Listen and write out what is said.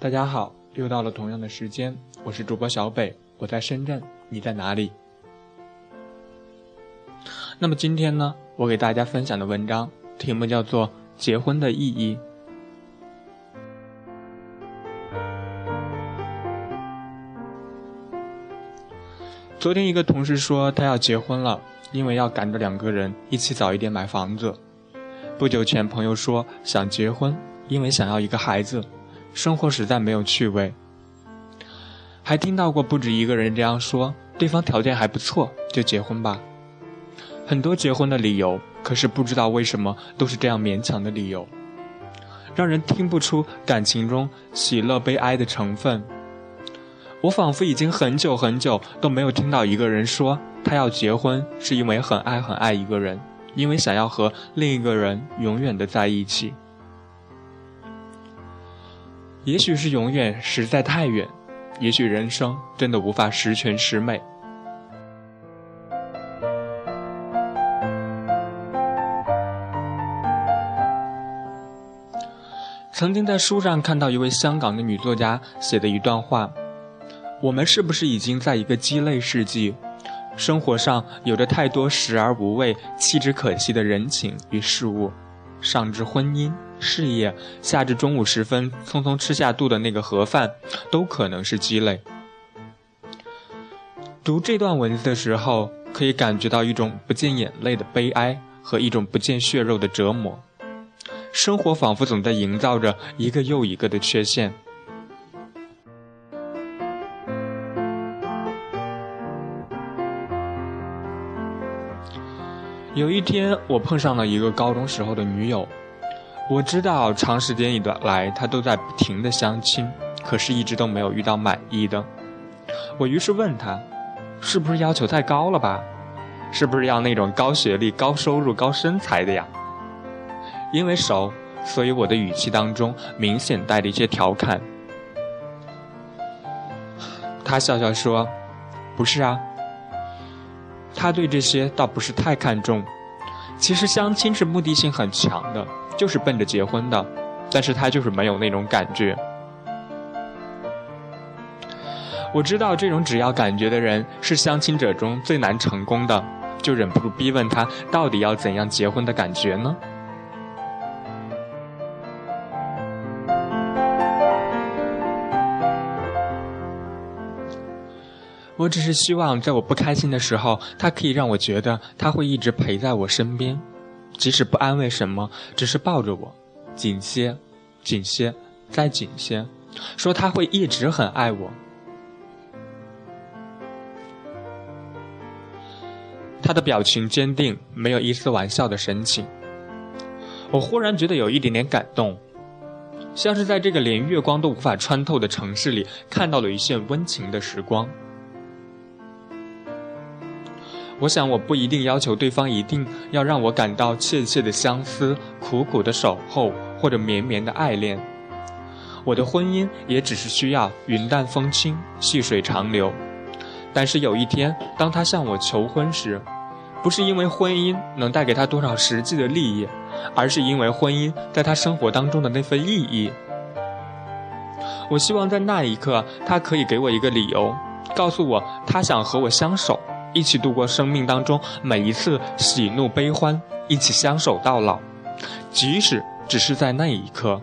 大家好，又到了同样的时间，我是主播小北，我在深圳，你在哪里？那么今天呢，我给大家分享的文章题目叫做《结婚的意义》。昨天一个同事说他要结婚了，因为要赶着两个人一起早一点买房子。不久前朋友说想结婚，因为想要一个孩子。生活实在没有趣味，还听到过不止一个人这样说：对方条件还不错，就结婚吧。很多结婚的理由，可是不知道为什么都是这样勉强的理由，让人听不出感情中喜乐悲哀的成分。我仿佛已经很久很久都没有听到一个人说他要结婚是因为很爱很爱一个人，因为想要和另一个人永远的在一起。也许是永远实在太远，也许人生真的无法十全十美。曾经在书上看到一位香港的女作家写的一段话：我们是不是已经在一个鸡肋世纪？生活上有着太多食而无味、弃之可惜的人情与事物，上至婚姻。事业，下至中午时分匆匆吃下肚的那个盒饭，都可能是鸡肋。读这段文字的时候，可以感觉到一种不见眼泪的悲哀和一种不见血肉的折磨。生活仿佛总在营造着一个又一个的缺陷。有一天，我碰上了一个高中时候的女友。我知道长时间以来，他都在不停的相亲，可是一直都没有遇到满意的。我于是问他，是不是要求太高了吧？是不是要那种高学历、高收入、高身材的呀？因为熟，所以我的语气当中明显带着一些调侃。他笑笑说：“不是啊，他对这些倒不是太看重。其实相亲是目的性很强的。”就是奔着结婚的，但是他就是没有那种感觉。我知道这种只要感觉的人是相亲者中最难成功的，就忍不住逼问他到底要怎样结婚的感觉呢？我只是希望在我不开心的时候，他可以让我觉得他会一直陪在我身边。即使不安慰什么，只是抱着我，紧些，紧些，再紧些，说他会一直很爱我。他的表情坚定，没有一丝玩笑的神情。我忽然觉得有一点点感动，像是在这个连月光都无法穿透的城市里，看到了一线温情的时光。我想，我不一定要求对方一定要让我感到切切的相思、苦苦的守候或者绵绵的爱恋。我的婚姻也只是需要云淡风轻、细水长流。但是有一天，当他向我求婚时，不是因为婚姻能带给他多少实际的利益，而是因为婚姻在他生活当中的那份意义。我希望在那一刻，他可以给我一个理由，告诉我他想和我相守。一起度过生命当中每一次喜怒悲欢，一起相守到老，即使只是在那一刻。